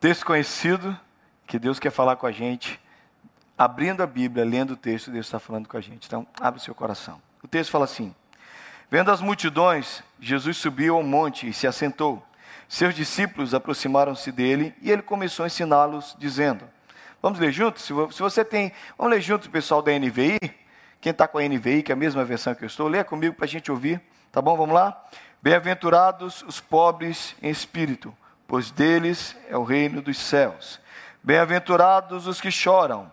Texto conhecido que Deus quer falar com a gente, abrindo a Bíblia, lendo o texto, Deus está falando com a gente. Então, abre o seu coração. O texto fala assim: Vendo as multidões, Jesus subiu ao monte e se assentou. Seus discípulos aproximaram-se dele e ele começou a ensiná-los, dizendo: Vamos ler juntos? Se você tem. Vamos ler juntos, pessoal da NVI? Quem está com a NVI, que é a mesma versão que eu estou, lê comigo para a gente ouvir. Tá bom? Vamos lá? Bem-aventurados os pobres em espírito, pois deles é o reino dos céus. Bem-aventurados os que choram.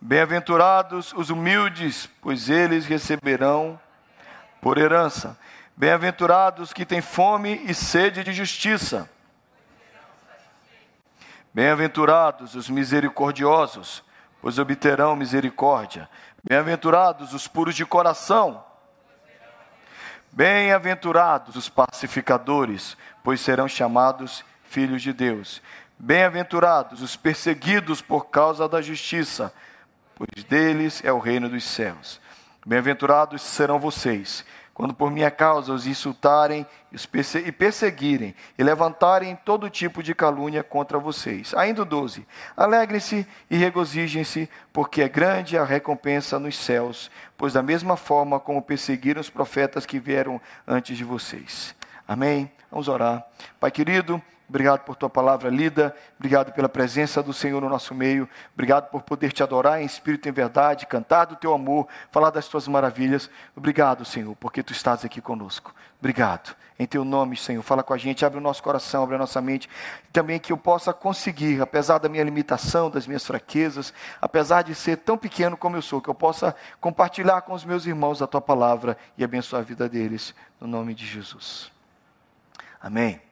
Bem-aventurados os humildes, pois eles receberão por herança. Bem-aventurados que têm fome e sede de justiça. Bem-aventurados os misericordiosos, pois obterão misericórdia. Bem-aventurados os puros de coração. Bem-aventurados os pacificadores, pois serão chamados filhos de Deus. Bem-aventurados os perseguidos por causa da justiça, pois deles é o reino dos céus. Bem-aventurados serão vocês, quando por minha causa os insultarem e perseguirem e levantarem todo tipo de calúnia contra vocês. Ainda 12. Alegrem-se e regozijem-se, porque é grande a recompensa nos céus, pois da mesma forma como perseguiram os profetas que vieram antes de vocês. Amém? Vamos orar. Pai querido, Obrigado por tua palavra lida, obrigado pela presença do Senhor no nosso meio, obrigado por poder te adorar em espírito e em verdade, cantar do teu amor, falar das tuas maravilhas. Obrigado, Senhor, porque tu estás aqui conosco. Obrigado. Em teu nome, Senhor, fala com a gente, abre o nosso coração, abre a nossa mente, também que eu possa conseguir, apesar da minha limitação, das minhas fraquezas, apesar de ser tão pequeno como eu sou, que eu possa compartilhar com os meus irmãos a tua palavra e abençoar a vida deles, no nome de Jesus. Amém.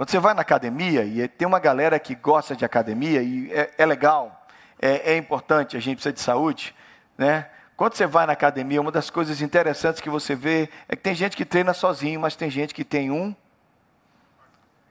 Quando você vai na academia, e tem uma galera que gosta de academia, e é, é legal, é, é, importante, a gente precisa de saúde, né? Quando você vai na academia, uma das coisas interessantes que você vê é que tem gente que treina sozinho, mas tem gente que tem um,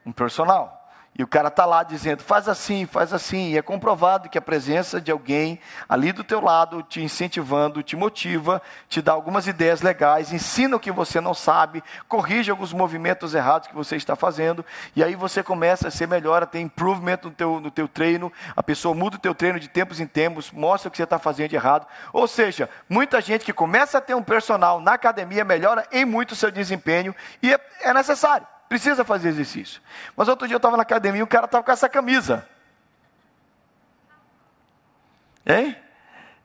um personal. E o cara está lá dizendo, faz assim, faz assim. E é comprovado que a presença de alguém ali do teu lado, te incentivando, te motiva, te dá algumas ideias legais, ensina o que você não sabe, corrige alguns movimentos errados que você está fazendo. E aí você começa a ser melhor, a ter improvement no teu, no teu treino. A pessoa muda o teu treino de tempos em tempos, mostra o que você está fazendo de errado. Ou seja, muita gente que começa a ter um personal na academia melhora em muito o seu desempenho. E é, é necessário precisa fazer exercício. Mas outro dia eu estava na academia e o cara estava com essa camisa. Hein?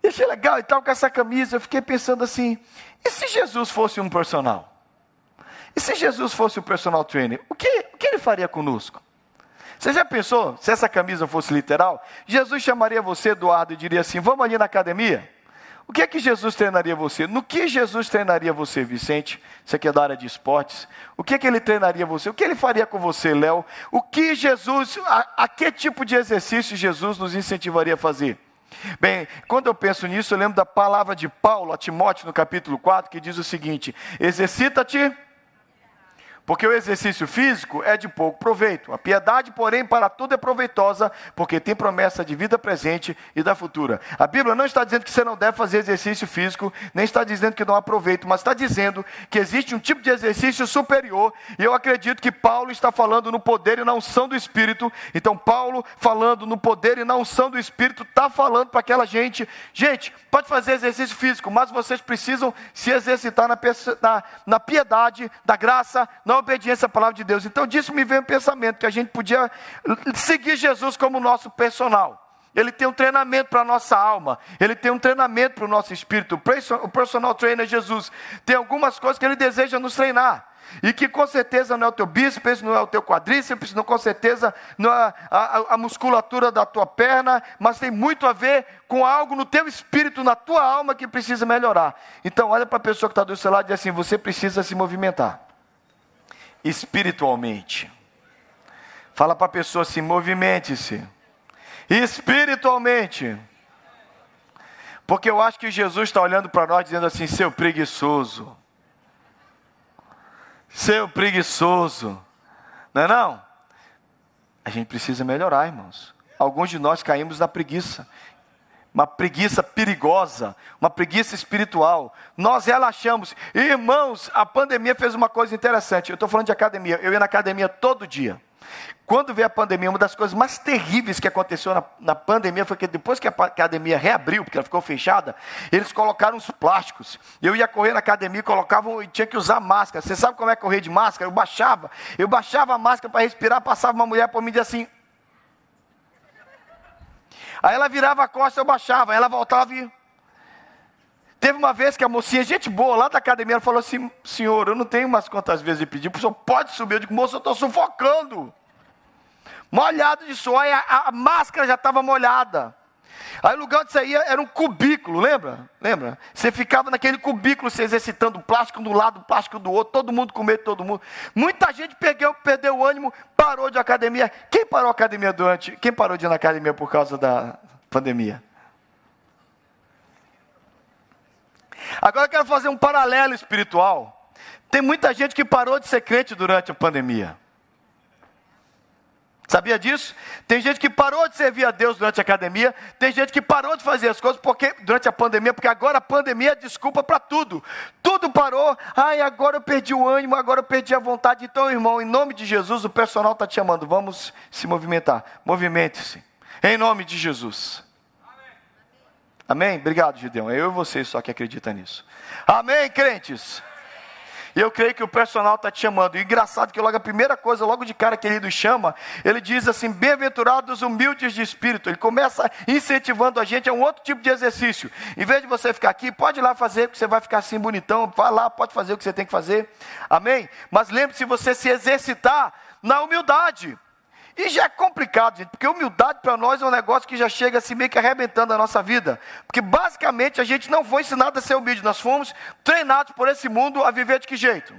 E achei legal, e estava com essa camisa. Eu fiquei pensando assim: e se Jesus fosse um personal? E se Jesus fosse um personal trainer? O que, o que ele faria conosco? Você já pensou se essa camisa fosse literal? Jesus chamaria você, Eduardo, e diria assim: vamos ali na academia? O que é que Jesus treinaria você? No que Jesus treinaria você, Vicente? Você que é da área de esportes. O que é que ele treinaria você? O que ele faria com você, Léo? O que Jesus, a, a que tipo de exercício Jesus nos incentivaria a fazer? Bem, quando eu penso nisso, eu lembro da palavra de Paulo a Timóteo no capítulo 4, que diz o seguinte: exercita-te porque o exercício físico é de pouco proveito. A piedade, porém, para tudo é proveitosa, porque tem promessa de vida presente e da futura. A Bíblia não está dizendo que você não deve fazer exercício físico, nem está dizendo que não há proveito, mas está dizendo que existe um tipo de exercício superior, e eu acredito que Paulo está falando no poder e na unção do Espírito. Então, Paulo, falando no poder e na unção do Espírito, está falando para aquela gente: gente, pode fazer exercício físico, mas vocês precisam se exercitar na, na, na piedade, da graça, na na obediência à palavra de Deus. Então disso me veio o pensamento que a gente podia seguir Jesus como nosso personal. Ele tem um treinamento para a nossa alma, ele tem um treinamento para o nosso espírito. O personal trainer Jesus tem algumas coisas que ele deseja nos treinar. E que com certeza não é o teu bíceps, não é o teu quadríceps, não com certeza não é a, a, a, musculatura da tua perna, mas tem muito a ver com algo no teu espírito, na tua alma que precisa melhorar. Então olha para a pessoa que está do seu lado e diz assim: você precisa se movimentar espiritualmente. Fala para a pessoa assim: movimente-se espiritualmente. Porque eu acho que Jesus está olhando para nós dizendo assim: seu preguiçoso, seu preguiçoso, não é não? A gente precisa melhorar, irmãos. Alguns de nós caímos na preguiça uma preguiça perigosa, uma preguiça espiritual. Nós relaxamos. Irmãos, a pandemia fez uma coisa interessante. Eu estou falando de academia. Eu ia na academia todo dia. Quando veio a pandemia, uma das coisas mais terríveis que aconteceu na, na pandemia foi que depois que a academia reabriu, porque ela ficou fechada, eles colocaram os plásticos. Eu ia correr na academia, colocavam e tinha que usar máscara. Você sabe como é correr de máscara? Eu baixava, eu baixava a máscara para respirar, passava uma mulher por mim e dizia assim. Aí ela virava a costa, eu baixava, ela voltava e Teve uma vez que a mocinha, gente boa, lá da academia, ela falou assim: Senhor, eu não tenho umas quantas vezes de pedir, o senhor pode subir? Eu digo, moço, eu estou sufocando molhado de suor, a, a máscara já estava molhada. Aí o lugar onde você ia era um cubículo, lembra? Lembra? Você ficava naquele cubículo se exercitando, plástico do lado, plástico do outro, todo mundo com medo de todo mundo. Muita gente perdeu, perdeu o ânimo, parou de academia. Quem parou a academia durante? Quem parou de ir na academia por causa da pandemia? Agora eu quero fazer um paralelo espiritual. Tem muita gente que parou de ser crente durante a pandemia. Sabia disso? Tem gente que parou de servir a Deus durante a academia, tem gente que parou de fazer as coisas porque durante a pandemia, porque agora a pandemia é desculpa para tudo. Tudo parou. Ai, agora eu perdi o ânimo, agora eu perdi a vontade. Então, irmão, em nome de Jesus, o personal está te chamando. Vamos se movimentar. Movimente-se. Em nome de Jesus. Amém? Obrigado, Gideão. É eu e você só que acredita nisso. Amém, crentes. E eu creio que o personal está te chamando. E engraçado que logo a primeira coisa, logo de cara que ele nos chama, ele diz assim: bem-aventurados humildes de espírito. Ele começa incentivando a gente a um outro tipo de exercício. Em vez de você ficar aqui, pode ir lá fazer, porque você vai ficar assim bonitão. Vai lá, pode fazer o que você tem que fazer. Amém? Mas lembre-se, você se exercitar na humildade. E já é complicado, gente, porque humildade para nós é um negócio que já chega assim meio que arrebentando a nossa vida. Porque basicamente a gente não foi ensinado a ser humilde, nós fomos treinados por esse mundo a viver de que jeito?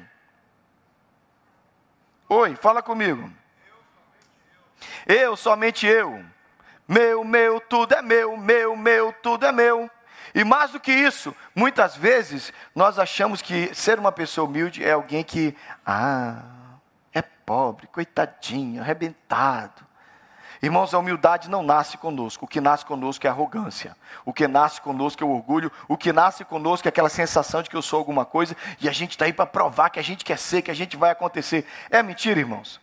Oi, fala comigo. Eu, somente eu. Meu, meu, tudo é meu, meu, meu, tudo é meu. E mais do que isso, muitas vezes nós achamos que ser uma pessoa humilde é alguém que, ah, pobre, coitadinho, arrebentado. Irmãos, a humildade não nasce conosco. O que nasce conosco é a arrogância. O que nasce conosco é o orgulho. O que nasce conosco é aquela sensação de que eu sou alguma coisa e a gente está aí para provar que a gente quer ser, que a gente vai acontecer. É mentira, irmãos.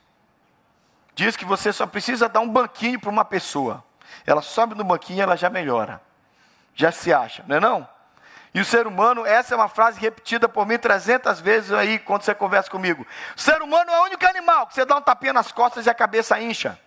Diz que você só precisa dar um banquinho para uma pessoa. Ela sobe no banquinho e ela já melhora. Já se acha, não é não? E o ser humano, essa é uma frase repetida por mim 300 vezes aí quando você conversa comigo. O ser humano é o único animal que você dá um tapinha nas costas e a cabeça incha.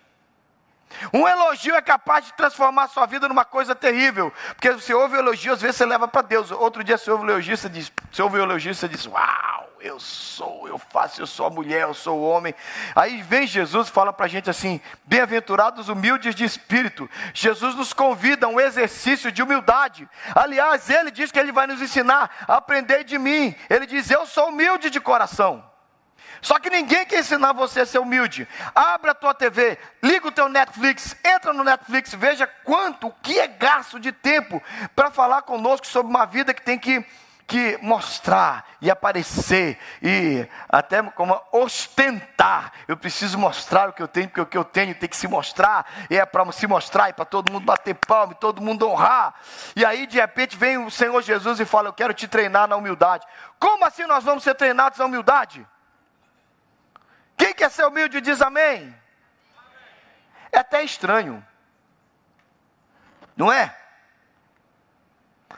Um elogio é capaz de transformar a sua vida numa coisa terrível. Porque você ouve o elogio, às vezes você leva para Deus. Outro dia você ouve o elogio, você diz, você ouve o elogio, você diz, uau, eu sou, eu faço, eu sou a mulher, eu sou o homem. Aí vem Jesus e fala para a gente assim: bem-aventurados humildes de espírito. Jesus nos convida a um exercício de humildade. Aliás, ele diz que ele vai nos ensinar aprender de mim. Ele diz: Eu sou humilde de coração. Só que ninguém quer ensinar você a ser humilde. Abra a tua TV, liga o teu Netflix, entra no Netflix, veja quanto, o que é gasto de tempo para falar conosco sobre uma vida que tem que que mostrar e aparecer e até como ostentar. Eu preciso mostrar o que eu tenho, porque o que eu tenho tem que se mostrar, e é para se mostrar e para todo mundo bater palma, e todo mundo honrar. E aí de repente vem o Senhor Jesus e fala: "Eu quero te treinar na humildade". Como assim nós vamos ser treinados na humildade? Quem quer ser humilde diz amém. É até estranho. Não é?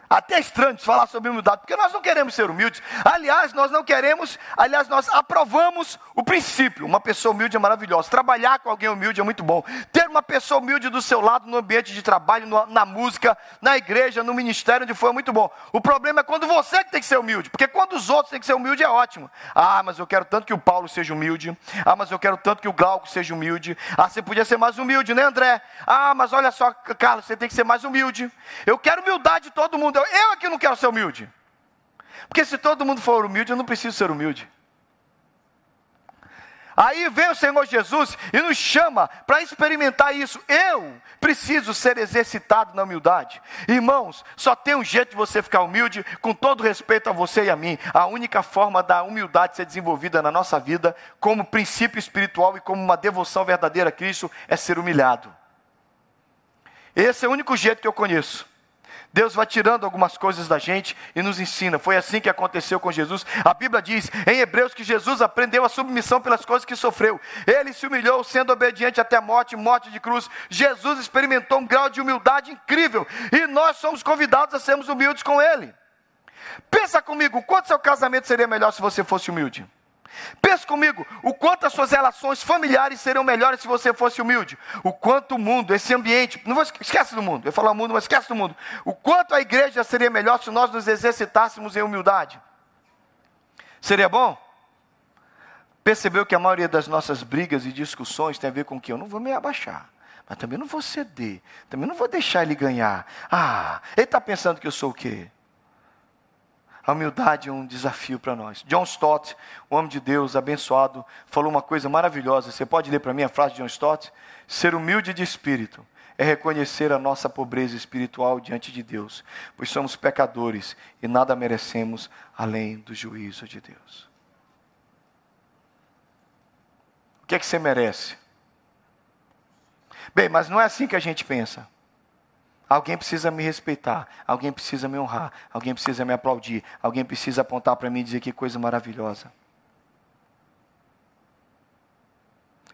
Até estranho falar sobre humildade, porque nós não queremos ser humildes. Aliás, nós não queremos, aliás, nós aprovamos o princípio. Uma pessoa humilde é maravilhosa. Trabalhar com alguém humilde é muito bom. Ter uma pessoa humilde do seu lado no ambiente de trabalho, na música, na igreja, no ministério, onde for, é muito bom. O problema é quando você que tem que ser humilde, porque quando os outros têm que ser humilde é ótimo. Ah, mas eu quero tanto que o Paulo seja humilde. Ah, mas eu quero tanto que o Glauco seja humilde. Ah, você podia ser mais humilde, né, André? Ah, mas olha só, Carlos, você tem que ser mais humilde. Eu quero humildade de todo mundo. Eu aqui não quero ser humilde. Porque se todo mundo for humilde, eu não preciso ser humilde. Aí vem o Senhor Jesus e nos chama para experimentar isso. Eu preciso ser exercitado na humildade. Irmãos, só tem um jeito de você ficar humilde, com todo respeito a você e a mim. A única forma da humildade ser desenvolvida na nossa vida, como princípio espiritual e como uma devoção verdadeira a Cristo, é ser humilhado. Esse é o único jeito que eu conheço. Deus vai tirando algumas coisas da gente e nos ensina. Foi assim que aconteceu com Jesus. A Bíblia diz em Hebreus que Jesus aprendeu a submissão pelas coisas que sofreu. Ele se humilhou sendo obediente até a morte, morte de cruz. Jesus experimentou um grau de humildade incrível e nós somos convidados a sermos humildes com ele. Pensa comigo, quanto seu casamento seria melhor se você fosse humilde? Pense comigo, o quanto as suas relações familiares seriam melhores se você fosse humilde. O quanto o mundo, esse ambiente, não vou, esquece do mundo, eu falar o mundo, mas esquece do mundo. O quanto a igreja seria melhor se nós nos exercitássemos em humildade. Seria bom? Percebeu que a maioria das nossas brigas e discussões tem a ver com que eu não vou me abaixar, mas também não vou ceder, também não vou deixar ele ganhar. Ah, ele está pensando que eu sou o quê? A humildade é um desafio para nós. John Stott, o homem de Deus abençoado, falou uma coisa maravilhosa. Você pode ler para mim a frase de John Stott? Ser humilde de espírito é reconhecer a nossa pobreza espiritual diante de Deus, pois somos pecadores e nada merecemos além do juízo de Deus. O que é que você merece? Bem, mas não é assim que a gente pensa. Alguém precisa me respeitar, alguém precisa me honrar, alguém precisa me aplaudir, alguém precisa apontar para mim e dizer que coisa maravilhosa.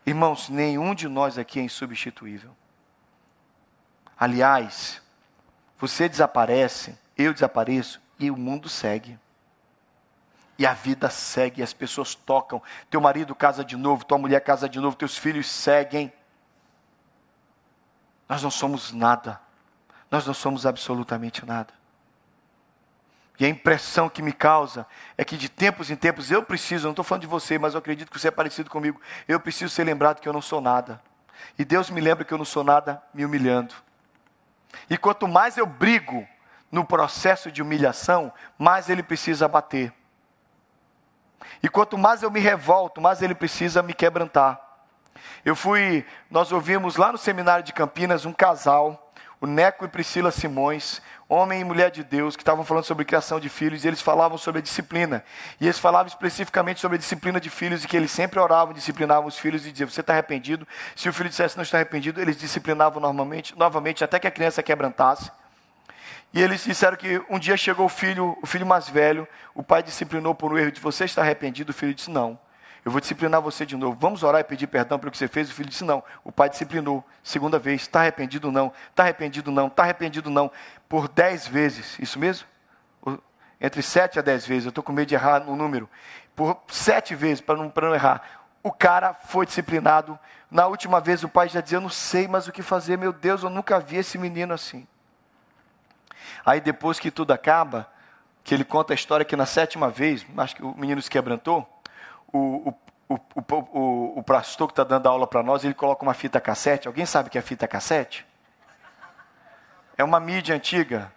Irmãos, nenhum de nós aqui é insubstituível. Aliás, você desaparece, eu desapareço e o mundo segue. E a vida segue, as pessoas tocam. Teu marido casa de novo, tua mulher casa de novo, teus filhos seguem. Nós não somos nada nós não somos absolutamente nada. E a impressão que me causa é que de tempos em tempos eu preciso, não estou falando de você, mas eu acredito que você é parecido comigo, eu preciso ser lembrado que eu não sou nada. E Deus me lembra que eu não sou nada me humilhando. E quanto mais eu brigo no processo de humilhação, mais Ele precisa bater. E quanto mais eu me revolto, mais Ele precisa me quebrantar. Eu fui, nós ouvimos lá no seminário de Campinas um casal o Neco e Priscila Simões, homem e mulher de Deus, que estavam falando sobre criação de filhos, e eles falavam sobre a disciplina. E eles falavam especificamente sobre a disciplina de filhos, e que eles sempre oravam, disciplinavam os filhos e diziam: Você está arrependido? Se o filho dissesse não está arrependido, eles disciplinavam normalmente, novamente, até que a criança quebrantasse. E eles disseram que um dia chegou o filho, o filho mais velho, o pai disciplinou por um erro de você está arrependido, o filho disse não eu vou disciplinar você de novo. Vamos orar e pedir perdão pelo que você fez? O filho disse: Não. O pai disciplinou. Segunda vez: Está arrependido? Não. Está arrependido? Não. Está arrependido? Não. Por dez vezes. Isso mesmo? Entre sete a dez vezes. Eu estou com medo de errar no número. Por sete vezes, para não, não errar. O cara foi disciplinado. Na última vez, o pai já dizia: Eu não sei mais o que fazer. Meu Deus, eu nunca vi esse menino assim. Aí, depois que tudo acaba, que ele conta a história que na sétima vez, acho que o menino se quebrantou o, o, o, o, pastor que está dando aula para nós, ele coloca uma fita cassete. Alguém sabe o que é fita cassete? É uma mídia antiga.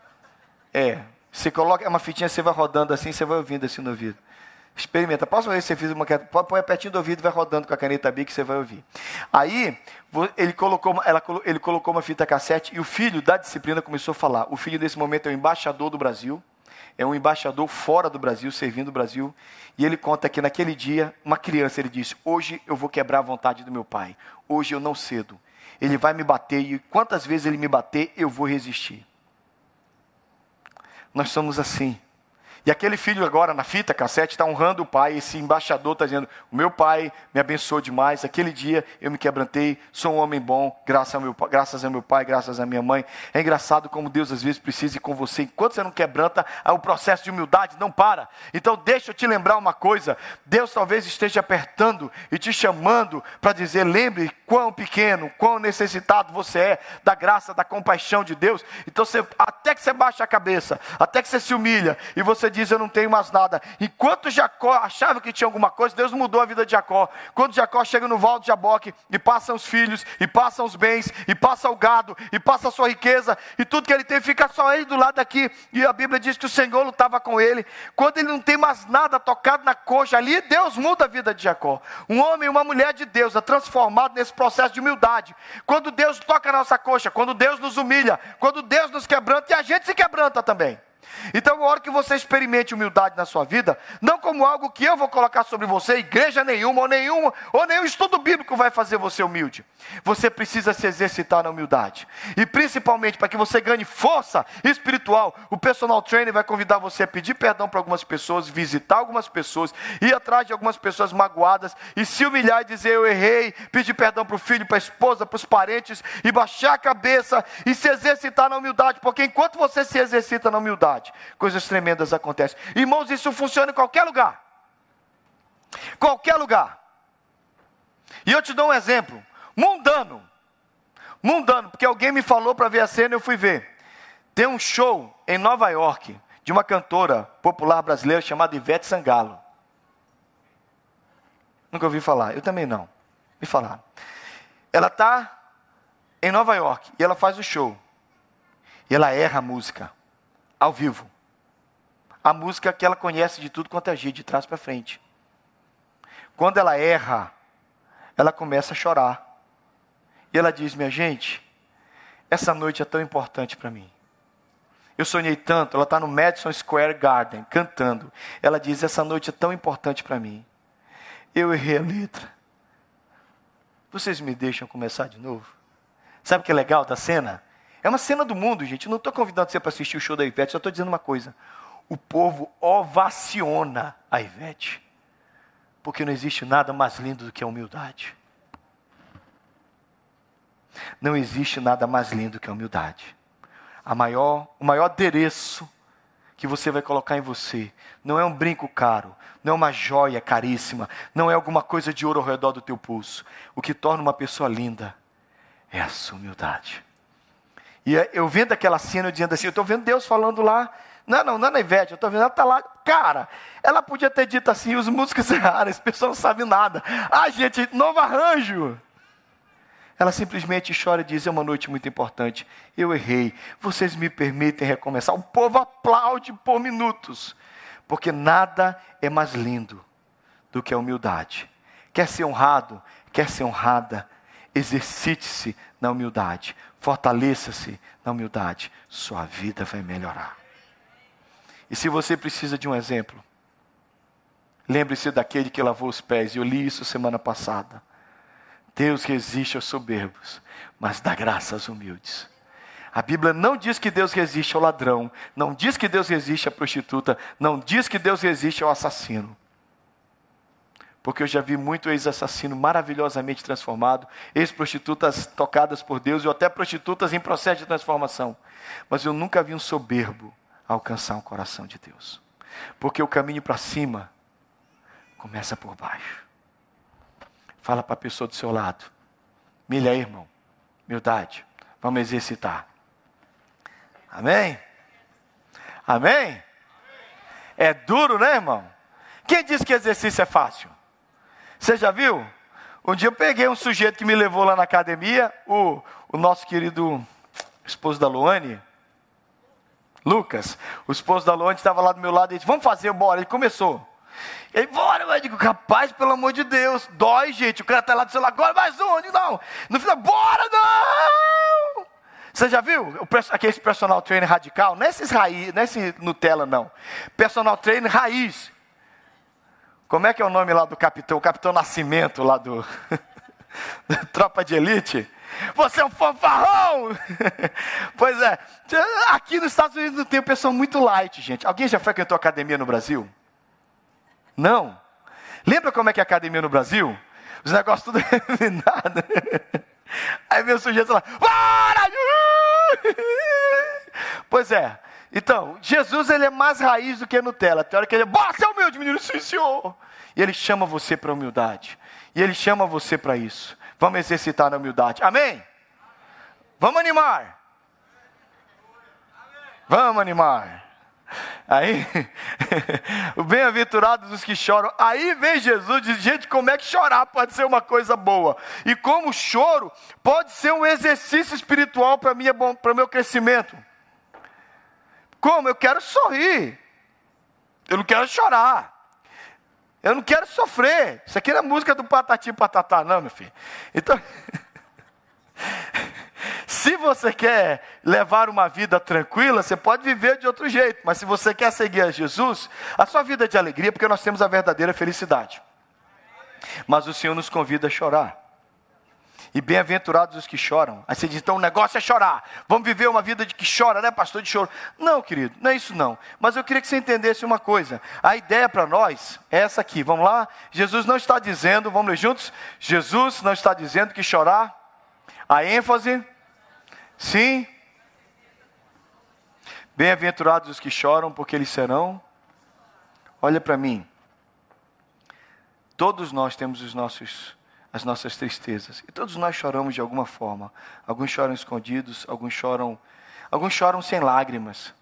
É. Você coloca é uma fitinha, você vai rodando assim, você vai ouvindo assim no ouvido. Experimenta. Posso ver se você fez uma pôr pertinho do ouvido e vai rodando com a caneta B que você vai ouvir. Aí, ele colocou, ela, ele colocou uma fita cassete e o filho da disciplina começou a falar. O filho, nesse momento, é o embaixador do Brasil é um embaixador fora do Brasil, servindo o Brasil, e ele conta que naquele dia, uma criança, ele disse: Hoje eu vou quebrar a vontade do meu pai, hoje eu não cedo. Ele vai me bater, e quantas vezes ele me bater, eu vou resistir. Nós somos assim. E aquele filho agora na fita cassete está honrando o pai, esse embaixador está dizendo: O meu pai me abençoou demais. Aquele dia eu me quebrantei, sou um homem bom, graças ao meu, graças ao meu pai, graças à minha mãe. É engraçado como Deus às vezes precisa ir com você. Enquanto você não quebranta, o processo de humildade não para. Então deixa eu te lembrar uma coisa: Deus talvez esteja apertando e te chamando para dizer: lembre quão pequeno, quão necessitado você é da graça, da compaixão de Deus. Então você, até que você baixa a cabeça, até que você se humilha e você diz: Eu não tenho mais nada. Enquanto Jacó achava que tinha alguma coisa, Deus mudou a vida de Jacó. Quando Jacó chega no val de Jaboque e passa os filhos, e passa os bens, e passa o gado, e passa a sua riqueza, e tudo que ele tem, fica só ele do lado daqui. E a Bíblia diz que o Senhor lutava com ele. Quando ele não tem mais nada tocado na coxa ali, Deus muda a vida de Jacó. Um homem e uma mulher de Deus é transformado nesse processo de humildade. Quando Deus toca a nossa coxa, quando Deus nos humilha, quando Deus nos quebranta, e a gente se quebranta também. Então eu oro que você experimente humildade na sua vida, não como algo que eu vou colocar sobre você, igreja nenhuma, ou nenhuma, ou nenhum estudo bíblico vai fazer você humilde. Você precisa se exercitar na humildade. E principalmente para que você ganhe força espiritual, o personal trainer vai convidar você a pedir perdão para algumas pessoas, visitar algumas pessoas, ir atrás de algumas pessoas magoadas e se humilhar e dizer eu errei, pedir perdão para o filho, para a esposa, para os parentes e baixar a cabeça e se exercitar na humildade, porque enquanto você se exercita na humildade, coisas tremendas acontecem. Irmãos, isso funciona em qualquer lugar. Qualquer lugar. E eu te dou um exemplo, mundano. Mundano, porque alguém me falou para ver a cena e eu fui ver. Tem um show em Nova York de uma cantora popular brasileira chamada Ivete Sangalo. Nunca ouvi falar, eu também não. Me falaram. Ela está em Nova York e ela faz o show. E ela erra a música, ao vivo. A música que ela conhece de tudo quanto é de trás para frente. Quando ela erra, ela começa a chorar. E ela diz: Minha gente, essa noite é tão importante para mim. Eu sonhei tanto. Ela está no Madison Square Garden cantando. Ela diz: Essa noite é tão importante para mim. Eu errei a letra. Vocês me deixam começar de novo? Sabe o que é legal da cena? É uma cena do mundo, gente. não estou convidando você para assistir o show da Ivete, só estou dizendo uma coisa. O povo ovaciona a Ivete. Porque não existe nada mais lindo do que a humildade. Não existe nada mais lindo do que a humildade. A maior, o maior adereço que você vai colocar em você não é um brinco caro, não é uma joia caríssima, não é alguma coisa de ouro ao redor do teu pulso. O que torna uma pessoa linda é a sua humildade. E eu vendo aquela cena dizendo assim, eu estou vendo Deus falando lá, não, não, não é na Ivete, eu estou vendo ela está lá, cara, ela podia ter dito assim, os músicos erraram, esse pessoal não sabe nada. Ah, gente, novo arranjo. Ela simplesmente chora e diz: É uma noite muito importante. Eu errei. Vocês me permitem recomeçar. O povo aplaude por minutos, porque nada é mais lindo do que a humildade. Quer ser honrado? Quer ser honrada? Exercite-se na humildade. Fortaleça-se na humildade. Sua vida vai melhorar. E se você precisa de um exemplo, lembre-se daquele que lavou os pés. Eu li isso semana passada. Deus resiste aos soberbos, mas dá graça aos humildes. A Bíblia não diz que Deus resiste ao ladrão, não diz que Deus resiste à prostituta, não diz que Deus resiste ao assassino. Porque eu já vi muito ex-assassino maravilhosamente transformado, ex-prostitutas tocadas por Deus e até prostitutas em processo de transformação. Mas eu nunca vi um soberbo alcançar o coração de Deus. Porque o caminho para cima começa por baixo. Fala para a pessoa do seu lado. Milha irmão. Humildade. Vamos exercitar. Amém? Amém? É duro, né, irmão? Quem disse que exercício é fácil? Você já viu? Um dia eu peguei um sujeito que me levou lá na academia, o, o nosso querido esposo da Luane, Lucas, o esposo da Luane estava lá do meu lado e disse: Vamos fazer, bora. Ele começou. E aí, bora, eu digo, capaz, pelo amor de Deus, dói, gente. O cara está lá do celular, agora mais um, digo, não. No final, bora, não! Você já viu aquele personal trainer radical? Não é esses raiz, não é esse Nutella, não. Personal trainer raiz. Como é que é o nome lá do capitão? O capitão Nascimento, lá do Tropa de Elite. Você é um fanfarrão! pois é, aqui nos Estados Unidos tem pessoa muito light, gente. Alguém já frequentou academia no Brasil? Não. Lembra como é que é a academia no Brasil? Os negócios tudo nada. Aí vem o sujeito lá, bora! Pois é. Então, Jesus ele é mais raiz do que Nutella. Tem hora que ele é, bora ser humilde, menino, sim, senhor. E ele chama você para humildade. E ele chama você para isso. Vamos exercitar na humildade. Amém? Vamos animar. Vamos animar. Aí, o bem-aventurado dos que choram. Aí vem Jesus diz: gente, como é que chorar pode ser uma coisa boa? E como choro pode ser um exercício espiritual para o meu crescimento? Como? Eu quero sorrir. Eu não quero chorar. Eu não quero sofrer. Isso aqui não é música do patati patatá, não, meu filho. Então, se você quer levar uma vida tranquila, você pode viver de outro jeito, mas se você quer seguir a Jesus, a sua vida é de alegria, porque nós temos a verdadeira felicidade. Mas o Senhor nos convida a chorar. E bem-aventurados os que choram. Aí você diz, então o negócio é chorar. Vamos viver uma vida de que chora, né, pastor de choro? Não, querido, não é isso não. Mas eu queria que você entendesse uma coisa. A ideia para nós é essa aqui. Vamos lá? Jesus não está dizendo, vamos ler juntos? Jesus não está dizendo que chorar. A ênfase, sim. Bem-aventurados os que choram, porque eles serão. Olha para mim. Todos nós temos os nossos as nossas tristezas. E todos nós choramos de alguma forma. Alguns choram escondidos, alguns choram, alguns choram sem lágrimas.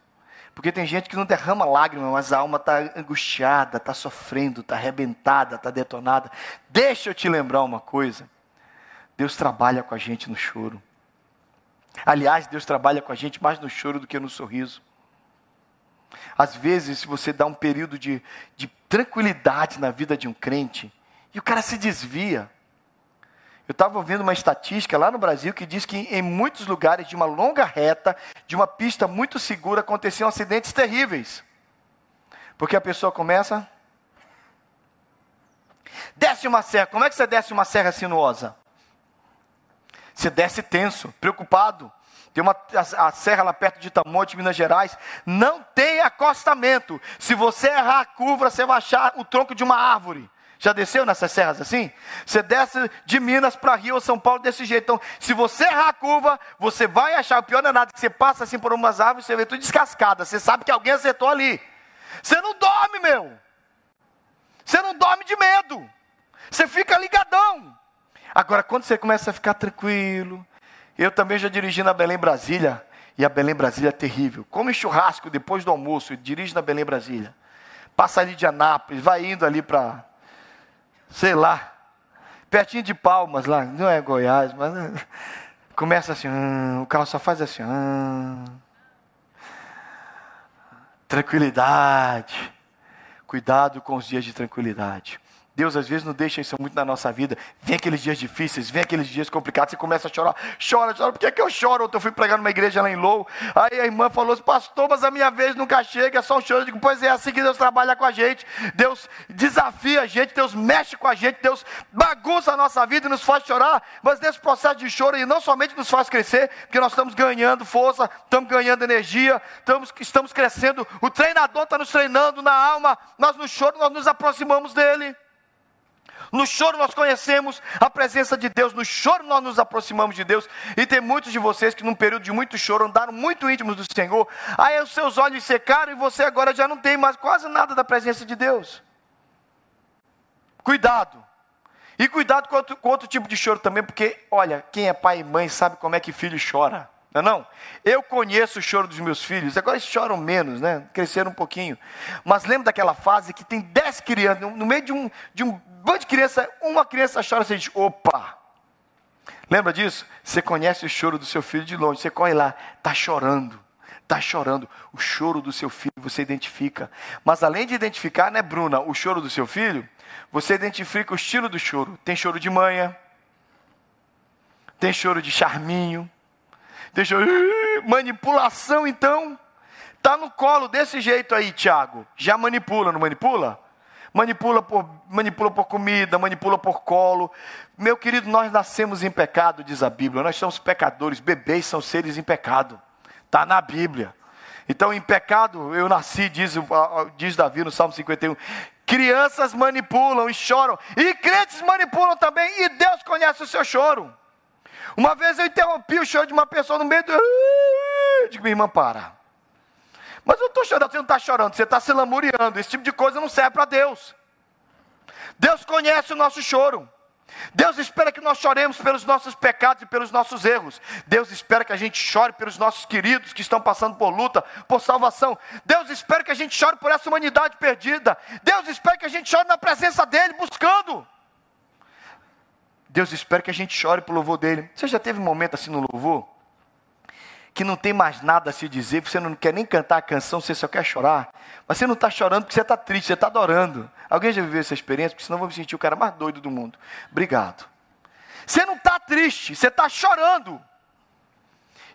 Porque tem gente que não derrama lágrimas, mas a alma está angustiada, está sofrendo, está arrebentada, está detonada. Deixa eu te lembrar uma coisa. Deus trabalha com a gente no choro. Aliás, Deus trabalha com a gente mais no choro do que no sorriso. Às vezes, se você dá um período de, de tranquilidade na vida de um crente, e o cara se desvia, eu estava ouvindo uma estatística lá no Brasil que diz que em muitos lugares de uma longa reta, de uma pista muito segura, aconteciam acidentes terríveis. Porque a pessoa começa. Desce uma serra. Como é que você desce uma serra sinuosa? Você desce tenso, preocupado. Tem uma a, a serra lá perto de Itamonte, Minas Gerais. Não tem acostamento. Se você errar a curva, você vai achar o tronco de uma árvore. Já desceu nessas serras assim? Você desce de Minas para Rio ou São Paulo desse jeito. Então, se você errar a curva, você vai achar, o pior não é nada, que você passa assim por umas árvores, você vê tudo descascada. Você sabe que alguém acertou ali. Você não dorme, meu. Você não dorme de medo. Você fica ligadão. Agora, quando você começa a ficar tranquilo, eu também já dirigi na Belém Brasília, e a Belém Brasília é terrível. Come churrasco depois do almoço e dirige na Belém Brasília. Passa ali de Anápolis, vai indo ali para sei lá, pertinho de Palmas lá, não é Goiás, mas começa assim, hum, o carro só faz assim, hum, tranquilidade, cuidado com os dias de tranquilidade. Deus às vezes não deixa isso muito na nossa vida. Vem aqueles dias difíceis, vem aqueles dias complicados, você começa a chorar, chora, chora. Por que, é que eu choro? Ontem eu fui pregar numa igreja lá em Lou, aí a irmã falou assim, pastor, mas a minha vez nunca chega, é só um choro. Eu digo, pois é, assim que Deus trabalha com a gente. Deus desafia a gente, Deus mexe com a gente, Deus bagunça a nossa vida e nos faz chorar. Mas nesse processo de choro, Ele não somente nos faz crescer, porque nós estamos ganhando força, estamos ganhando energia, estamos, estamos crescendo. O treinador está nos treinando na alma, nós no choro, nós nos aproximamos dEle. No choro nós conhecemos a presença de Deus, no choro nós nos aproximamos de Deus. E tem muitos de vocês que, num período de muito choro, andaram muito íntimos do Senhor. Aí os seus olhos secaram e você agora já não tem mais quase nada da presença de Deus. Cuidado. E cuidado com outro, com outro tipo de choro também, porque, olha, quem é pai e mãe sabe como é que filho chora. Não, é não? Eu conheço o choro dos meus filhos, agora eles choram menos, né? Cresceram um pouquinho. Mas lembra daquela fase que tem dez crianças, no meio de um, de um bando de criança, uma criança chora, você diz, opa! Lembra disso? Você conhece o choro do seu filho de longe, você corre lá, está chorando, está chorando. O choro do seu filho você identifica. Mas além de identificar, né, Bruna, o choro do seu filho, você identifica o estilo do choro. Tem choro de manhã, tem choro de charminho, Deixa eu... Manipulação, então. Tá no colo desse jeito aí, Tiago. Já manipula, não manipula? Manipula por, manipula por comida, manipula por colo. Meu querido, nós nascemos em pecado, diz a Bíblia. Nós somos pecadores. Bebês são seres em pecado. Está na Bíblia. Então, em pecado eu nasci, diz, diz Davi no Salmo 51. Crianças manipulam e choram. E crentes manipulam também. E Deus conhece o seu choro. Uma vez eu interrompi o choro de uma pessoa no meio do. Digo, minha irmã, para. Mas eu estou chorando, você não está chorando, você está se lamuriando. Esse tipo de coisa não serve para Deus. Deus conhece o nosso choro. Deus espera que nós choremos pelos nossos pecados e pelos nossos erros. Deus espera que a gente chore pelos nossos queridos que estão passando por luta, por salvação. Deus espera que a gente chore por essa humanidade perdida. Deus espera que a gente chore na presença dEle, buscando. Deus espera que a gente chore pelo louvor dele. Você já teve um momento assim no louvor? Que não tem mais nada a se dizer, você não quer nem cantar a canção, você só quer chorar. Mas você não está chorando porque você está triste, você está adorando. Alguém já viveu essa experiência? Porque senão eu vou me sentir o cara mais doido do mundo. Obrigado. Você não está triste, você está chorando.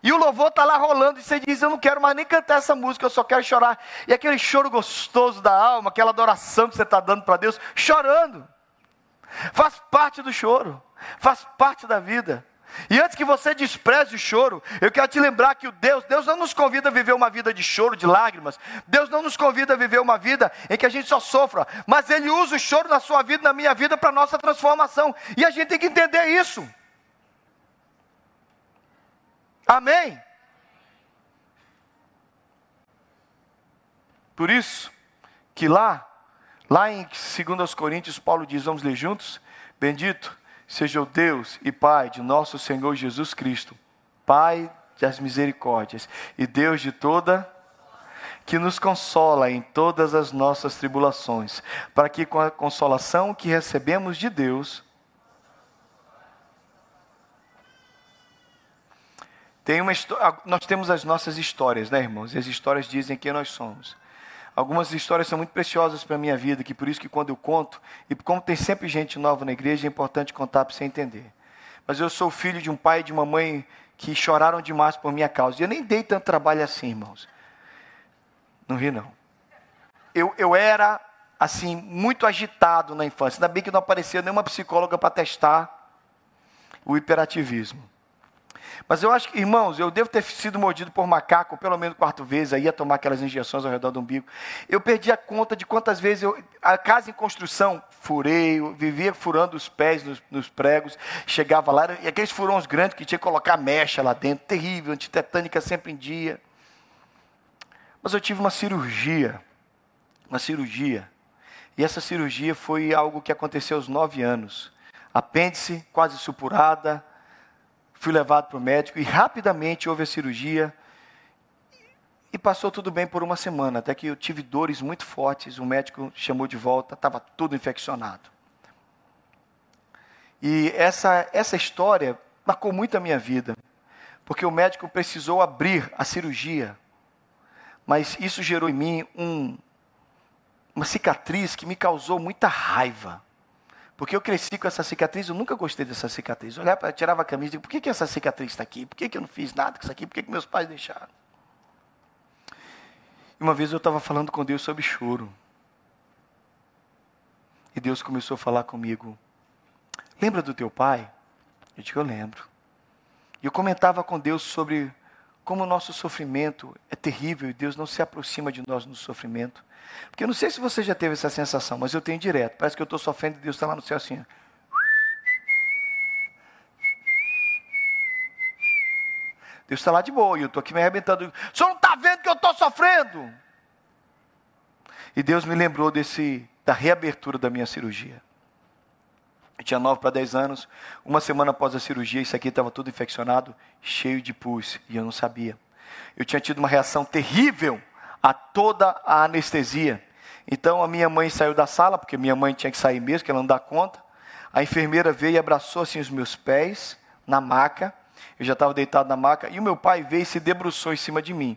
E o louvor está lá rolando, e você diz: Eu não quero mais nem cantar essa música, eu só quero chorar. E aquele choro gostoso da alma, aquela adoração que você está dando para Deus, chorando. Faz parte do choro, faz parte da vida. E antes que você despreze o choro, eu quero te lembrar que o Deus, Deus não nos convida a viver uma vida de choro, de lágrimas. Deus não nos convida a viver uma vida em que a gente só sofra, mas Ele usa o choro na sua vida, na minha vida, para nossa transformação. E a gente tem que entender isso. Amém? Por isso que lá, lá em 2 Coríntios, Paulo diz, vamos ler juntos? Bendito seja o Deus e Pai de nosso Senhor Jesus Cristo, Pai das misericórdias e Deus de toda que nos consola em todas as nossas tribulações, para que com a consolação que recebemos de Deus, Tem uma nós temos as nossas histórias, né, irmãos? E as histórias dizem quem nós somos. Algumas histórias são muito preciosas para a minha vida, que por isso que quando eu conto, e como tem sempre gente nova na igreja, é importante contar para você entender. Mas eu sou filho de um pai e de uma mãe que choraram demais por minha causa. E eu nem dei tanto trabalho assim, irmãos. Não ri, não. Eu, eu era, assim, muito agitado na infância. Ainda bem que não apareceu nenhuma psicóloga para testar o hiperativismo. Mas eu acho que, irmãos, eu devo ter sido mordido por macaco pelo menos quatro vezes, aí ia tomar aquelas injeções ao redor do umbigo. Eu perdi a conta de quantas vezes eu, a casa em construção, furei, vivia furando os pés nos, nos pregos, chegava lá, e aqueles furões grandes que tinha que colocar mecha lá dentro, terrível, antitetânica sempre em dia. Mas eu tive uma cirurgia, uma cirurgia, e essa cirurgia foi algo que aconteceu aos nove anos. Apêndice quase supurada, Fui levado para o médico e rapidamente houve a cirurgia. E passou tudo bem por uma semana, até que eu tive dores muito fortes. O médico chamou de volta, estava tudo infeccionado. E essa, essa história marcou muito a minha vida, porque o médico precisou abrir a cirurgia, mas isso gerou em mim um, uma cicatriz que me causou muita raiva. Porque eu cresci com essa cicatriz, eu nunca gostei dessa cicatriz. Eu olhava, tirava a camisa e digo, por que, que essa cicatriz está aqui? Por que, que eu não fiz nada com isso aqui? Por que, que meus pais deixaram? E uma vez eu estava falando com Deus sobre choro. E Deus começou a falar comigo. Lembra do teu pai? Eu digo, eu lembro. E eu comentava com Deus sobre como o nosso sofrimento é terrível e Deus não se aproxima de nós no sofrimento. Porque eu não sei se você já teve essa sensação, mas eu tenho direto. Parece que eu estou sofrendo e Deus está lá no céu assim. Deus está lá de boa e eu estou aqui me arrebentando. O senhor não está vendo que eu estou sofrendo? E Deus me lembrou desse, da reabertura da minha cirurgia. Eu tinha 9 para 10 anos, uma semana após a cirurgia, isso aqui estava tudo infeccionado, cheio de pus, e eu não sabia. Eu tinha tido uma reação terrível a toda a anestesia. Então a minha mãe saiu da sala, porque minha mãe tinha que sair mesmo, que ela não dá conta. A enfermeira veio e abraçou assim os meus pés na maca. Eu já estava deitado na maca. E o meu pai veio e se debruçou em cima de mim.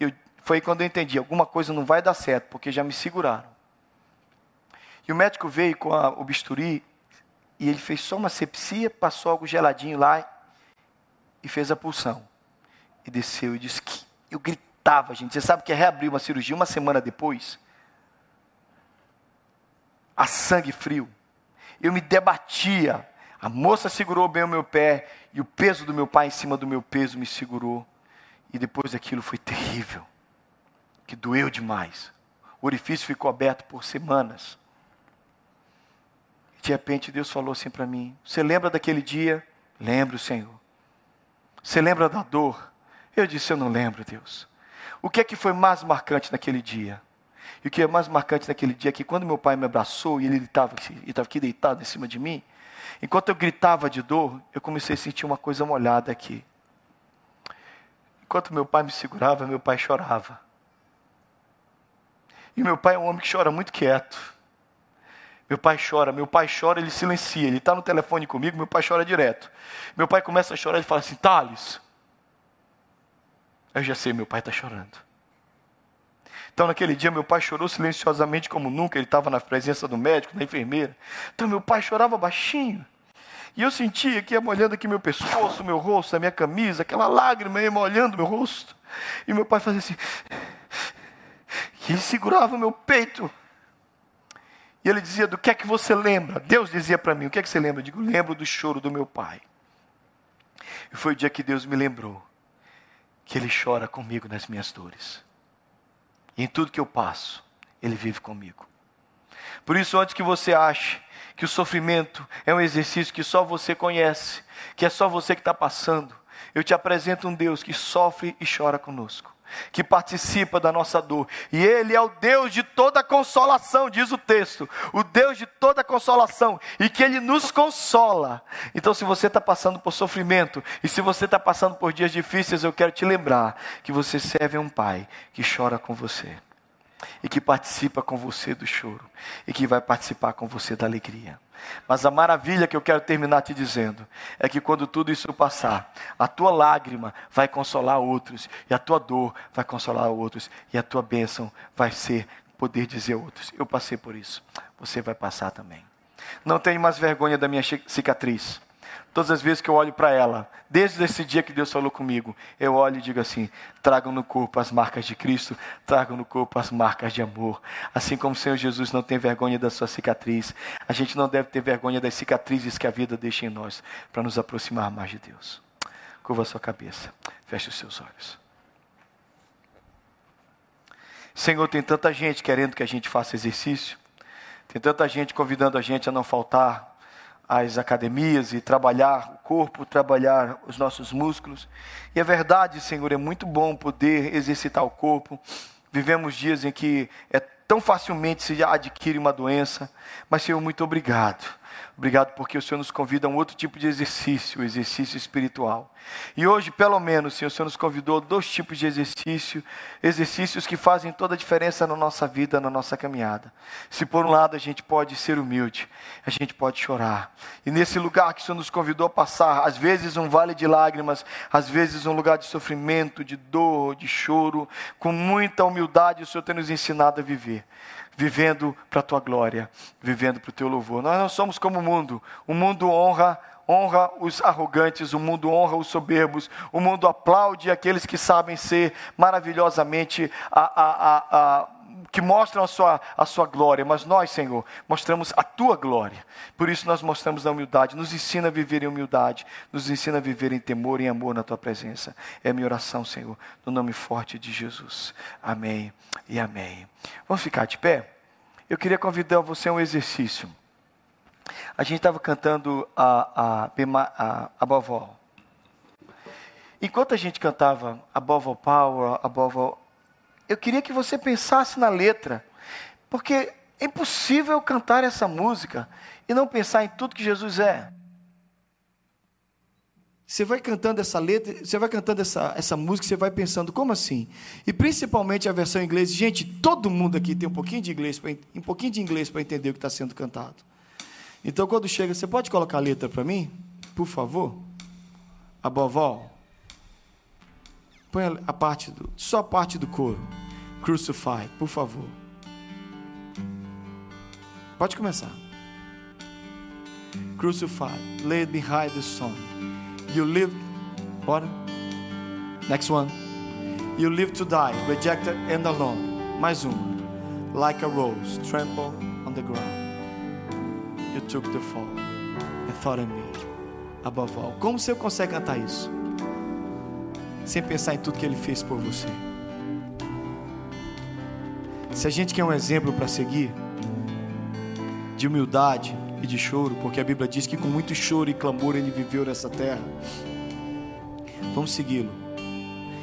Eu, foi quando eu entendi: alguma coisa não vai dar certo, porque já me seguraram. E o médico veio com a, o bisturi e ele fez só uma sepsia, passou algo geladinho lá e fez a pulsão. E desceu e disse que eu gritava, gente. Você sabe que é reabrir uma cirurgia uma semana depois? A sangue frio. Eu me debatia. A moça segurou bem o meu pé e o peso do meu pai em cima do meu peso me segurou. E depois aquilo foi terrível, que doeu demais. O orifício ficou aberto por semanas. De repente Deus falou assim para mim: Você lembra daquele dia? Lembro, Senhor. Você lembra da dor? Eu disse: Eu não lembro, Deus. O que é que foi mais marcante naquele dia? E o que é mais marcante naquele dia é que quando meu pai me abraçou e ele estava aqui deitado em cima de mim, enquanto eu gritava de dor, eu comecei a sentir uma coisa molhada aqui. Enquanto meu pai me segurava, meu pai chorava. E meu pai é um homem que chora muito quieto. Meu pai chora, meu pai chora, ele silencia. Ele está no telefone comigo, meu pai chora direto. Meu pai começa a chorar, ele fala assim: Thales. Eu já sei, meu pai está chorando. Então, naquele dia, meu pai chorou silenciosamente como nunca. Ele estava na presença do médico, da enfermeira. Então, meu pai chorava baixinho. E eu sentia que ia molhando aqui meu pescoço, meu rosto, a minha camisa, aquela lágrima ia molhando meu rosto. E meu pai fazia assim. E ele segurava meu peito. E ele dizia: Do que é que você lembra? Deus dizia para mim: O que é que você lembra? Eu digo: Lembro do choro do meu pai. E foi o dia que Deus me lembrou que Ele chora comigo nas minhas dores. E em tudo que eu passo, Ele vive comigo. Por isso, antes que você ache que o sofrimento é um exercício que só você conhece, que é só você que está passando, eu te apresento um Deus que sofre e chora conosco que participa da nossa dor. E Ele é o Deus de toda consolação, diz o texto. O Deus de toda consolação. E que Ele nos consola. Então, se você está passando por sofrimento, e se você está passando por dias difíceis, eu quero te lembrar que você serve a um Pai que chora com você. E que participa com você do choro. E que vai participar com você da alegria. Mas a maravilha que eu quero terminar te dizendo é que quando tudo isso passar, a tua lágrima vai consolar outros, e a tua dor vai consolar outros, e a tua bênção vai ser poder dizer a outros: Eu passei por isso, você vai passar também. Não tenho mais vergonha da minha cicatriz. Todas as vezes que eu olho para ela, desde esse dia que Deus falou comigo, eu olho e digo assim: tragam no corpo as marcas de Cristo, tragam no corpo as marcas de amor. Assim como o Senhor Jesus não tem vergonha da sua cicatriz, a gente não deve ter vergonha das cicatrizes que a vida deixa em nós, para nos aproximar mais de Deus. Curva a sua cabeça, feche os seus olhos. Senhor, tem tanta gente querendo que a gente faça exercício, tem tanta gente convidando a gente a não faltar às academias e trabalhar o corpo, trabalhar os nossos músculos. E é verdade, Senhor, é muito bom poder exercitar o corpo. Vivemos dias em que é tão facilmente se adquire uma doença, mas Senhor, muito obrigado Obrigado porque o Senhor nos convida a um outro tipo de exercício, o exercício espiritual. E hoje, pelo menos, Senhor, o Senhor nos convidou a dois tipos de exercício, exercícios que fazem toda a diferença na nossa vida, na nossa caminhada. Se por um lado a gente pode ser humilde, a gente pode chorar. E nesse lugar que o Senhor nos convidou a passar, às vezes um vale de lágrimas, às vezes um lugar de sofrimento, de dor, de choro, com muita humildade o Senhor tem nos ensinado a viver vivendo para a tua glória, vivendo para o teu louvor. Nós não somos como o mundo. O mundo honra honra os arrogantes, o mundo honra os soberbos, o mundo aplaude aqueles que sabem ser maravilhosamente a, a, a, que mostram a sua, a sua glória, mas nós, Senhor, mostramos a tua glória. Por isso nós mostramos a humildade. Nos ensina a viver em humildade, nos ensina a viver em temor e em amor na tua presença. É a minha oração, Senhor, no nome forte de Jesus. Amém e amém. Vamos ficar de pé? Eu queria convidar você a um exercício. A gente estava cantando a, a, a, a Bovó. Enquanto a gente cantava Above All Power, Above All, eu queria que você pensasse na letra, porque é impossível cantar essa música e não pensar em tudo que Jesus é. Você vai cantando essa letra, você vai cantando essa, essa música, você vai pensando, como assim? E principalmente a versão em inglês. Gente, todo mundo aqui tem um pouquinho de inglês, um pouquinho de inglês para entender o que está sendo cantado. Então, quando chega, você pode colocar a letra para mim, por favor? Above all. Põe a parte do, só a parte do coro. Crucify, por favor. Pode começar. Crucified, laid behind the sun. You live, bora. Next one. You live to die, rejected and alone. Mais uma. Like a rose, trampled on the ground. Took the fall and thought of me above all. Como você consegue cantar isso? Sem pensar em tudo que ele fez por você. Se a gente quer um exemplo para seguir, de humildade e de choro, porque a Bíblia diz que com muito choro e clamor ele viveu nessa terra, vamos segui-lo